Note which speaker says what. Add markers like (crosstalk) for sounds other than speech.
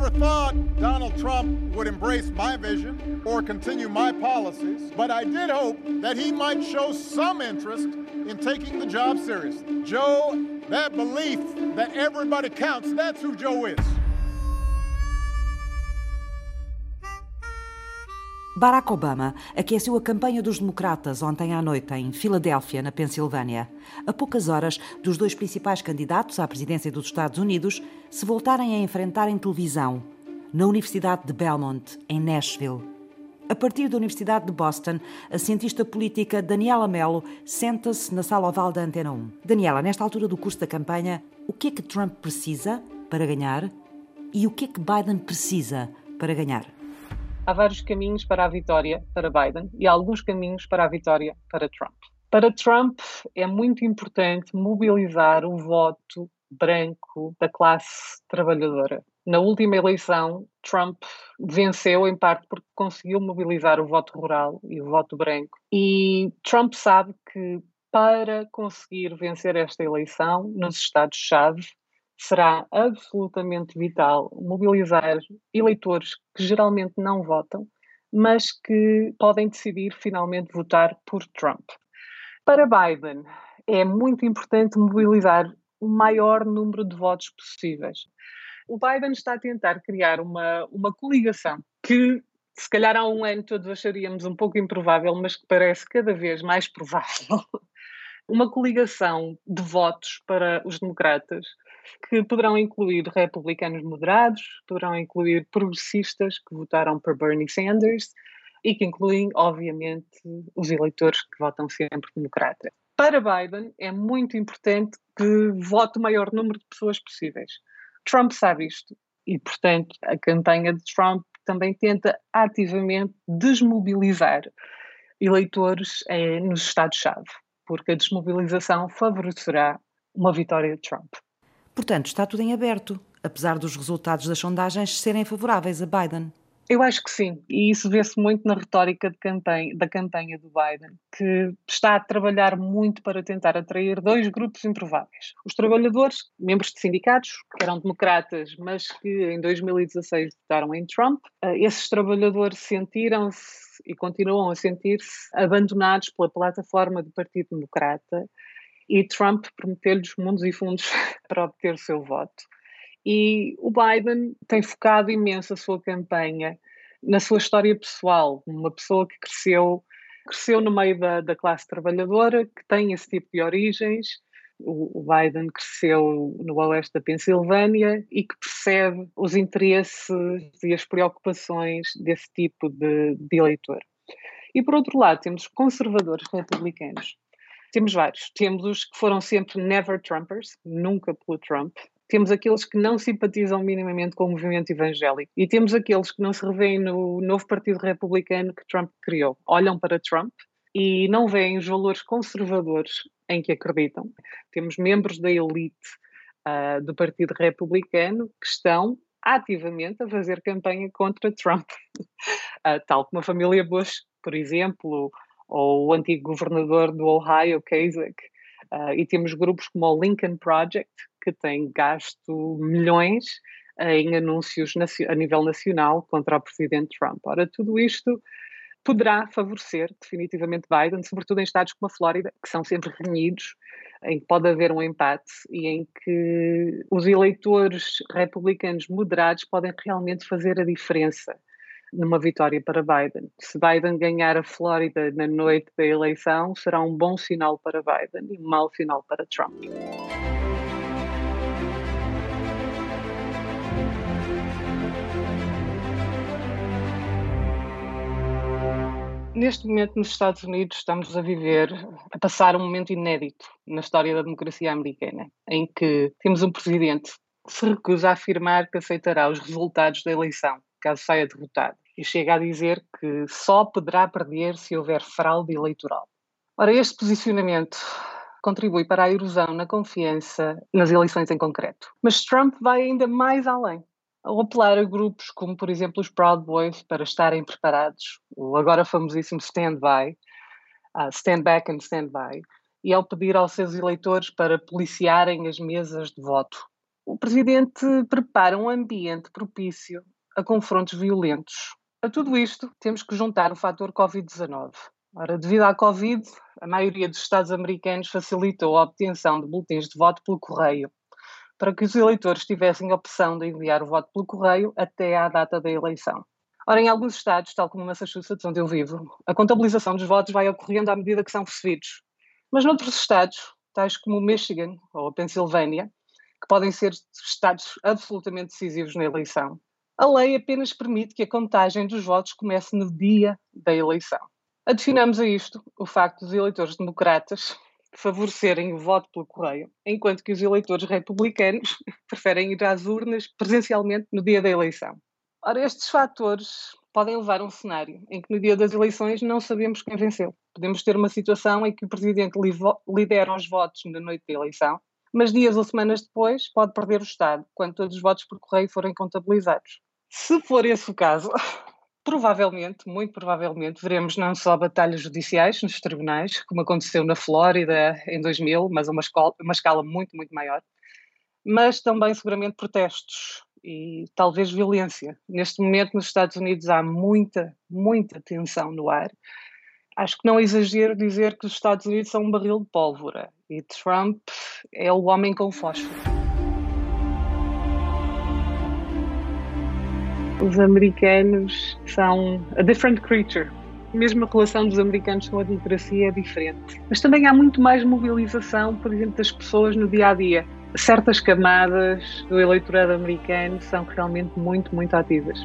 Speaker 1: never thought Donald Trump would embrace my vision or continue my policies, but I did hope that he might show some interest in taking the job seriously. Joe, that belief that everybody counts, that's who Joe is.
Speaker 2: Barack Obama aqueceu a campanha dos democratas ontem à noite em Filadélfia, na Pensilvânia, a poucas horas dos dois principais candidatos à presidência dos Estados Unidos se voltarem a enfrentar em televisão, na Universidade de Belmont, em Nashville. A partir da Universidade de Boston, a cientista política Daniela Mello senta-se na sala oval da Antena 1. Daniela, nesta altura do curso da campanha, o que é que Trump precisa para ganhar e o que é que Biden precisa para ganhar?
Speaker 3: Há vários caminhos para a vitória para Biden e alguns caminhos para a vitória para Trump. Para Trump é muito importante mobilizar o voto branco da classe trabalhadora. Na última eleição, Trump venceu em parte porque conseguiu mobilizar o voto rural e o voto branco. E Trump sabe que para conseguir vencer esta eleição nos Estados-chave, será absolutamente vital mobilizar eleitores que geralmente não votam, mas que podem decidir finalmente votar por Trump. Para Biden, é muito importante mobilizar o maior número de votos possíveis. O Biden está a tentar criar uma, uma coligação que, se calhar há um ano todos acharíamos um pouco improvável, mas que parece cada vez mais provável. Uma coligação de votos para os democratas que poderão incluir republicanos moderados, poderão incluir progressistas que votaram por Bernie Sanders e que incluem, obviamente, os eleitores que votam sempre democrata. Para Biden, é muito importante que vote o maior número de pessoas possíveis. Trump sabe isto e, portanto, a campanha de Trump também tenta ativamente desmobilizar eleitores eh, nos Estados-chave, porque a desmobilização favorecerá uma vitória de Trump.
Speaker 2: Portanto, está tudo em aberto, apesar dos resultados das sondagens serem favoráveis a Biden.
Speaker 3: Eu acho que sim, e isso vê-se muito na retórica campanha, da campanha do Biden, que está a trabalhar muito para tentar atrair dois grupos improváveis. Os trabalhadores, membros de sindicatos, que eram democratas, mas que em 2016 votaram em Trump, eh, esses trabalhadores sentiram-se e continuam a sentir-se abandonados pela plataforma do Partido Democrata e Trump prometeu-lhes mundos e fundos (laughs) para obter o seu voto. E o Biden tem focado imenso a sua campanha na sua história pessoal, uma pessoa que cresceu, cresceu no meio da, da classe trabalhadora, que tem esse tipo de origens. O, o Biden cresceu no oeste da Pensilvânia e que percebe os interesses e as preocupações desse tipo de, de eleitor. E por outro lado, temos conservadores republicanos temos vários. Temos os que foram sempre never Trumpers, nunca pelo Trump. Temos aqueles que não simpatizam minimamente com o movimento evangélico. E temos aqueles que não se revêem no novo Partido Republicano que Trump criou. Olham para Trump e não veem os valores conservadores em que acreditam. Temos membros da elite uh, do Partido Republicano que estão ativamente a fazer campanha contra Trump, uh, (laughs) tal como a família Bush, por exemplo, ou o antigo governador do Ohio, Kasich, uh, e temos grupos como o Lincoln Project, que tem gasto milhões em anúncios a nível nacional contra o presidente Trump. Ora, tudo isto poderá favorecer definitivamente Biden, sobretudo em estados como a Flórida, que são sempre renhidos, em que pode haver um empate e em que os eleitores republicanos moderados podem realmente fazer a diferença numa vitória para Biden. Se Biden ganhar a Flórida na noite da eleição, será um bom sinal para Biden e um mau sinal para Trump. Neste momento, nos Estados Unidos, estamos a viver, a passar um momento inédito na história da democracia americana, em que temos um presidente que se recusa a afirmar que aceitará os resultados da eleição caso saia derrotado, e chega a dizer que só poderá perder se houver fraude eleitoral. Ora, este posicionamento contribui para a erosão na confiança nas eleições em concreto. Mas Trump vai ainda mais além. Ao apelar a grupos como, por exemplo, os Proud Boys para estarem preparados, o agora famosíssimo Stand By, uh, Stand Back and Stand By, e ao pedir aos seus eleitores para policiarem as mesas de voto o presidente prepara um ambiente propício a confrontos violentos. A tudo isto, temos que juntar o fator Covid-19. Ora, devido à Covid, a maioria dos Estados americanos facilitou a obtenção de boletins de voto pelo correio, para que os eleitores tivessem a opção de enviar o voto pelo correio até à data da eleição. Ora, em alguns estados, tal como Massachusetts, onde eu vivo, a contabilização dos votos vai ocorrendo à medida que são recebidos. Mas noutros estados, tais como Michigan ou a Pensilvânia, que podem ser estados absolutamente decisivos na eleição, a lei apenas permite que a contagem dos votos comece no dia da eleição. Adicionamos a isto o facto dos eleitores democratas favorecerem o voto pelo correio, enquanto que os eleitores republicanos (laughs) preferem ir às urnas presencialmente no dia da eleição. Ora, estes fatores podem levar a um cenário em que no dia das eleições não sabemos quem venceu. Podemos ter uma situação em que o presidente lidera os votos na noite da eleição, mas dias ou semanas depois pode perder o Estado, quando todos os votos por correio forem contabilizados. Se for esse o caso, (laughs) provavelmente, muito provavelmente, veremos não só batalhas judiciais nos tribunais, como aconteceu na Flórida em 2000, mas a uma escala, uma escala muito, muito maior, mas também seguramente protestos e talvez violência. Neste momento, nos Estados Unidos, há muita, muita tensão no ar. Acho que não exagero dizer que os Estados Unidos são um barril de pólvora e Trump é o homem com fósforo. Os americanos são a different creature. Mesmo a relação dos americanos com a democracia é diferente. Mas também há muito mais mobilização, por exemplo, das pessoas no dia a dia certas camadas do eleitorado americano são realmente muito, muito ativas.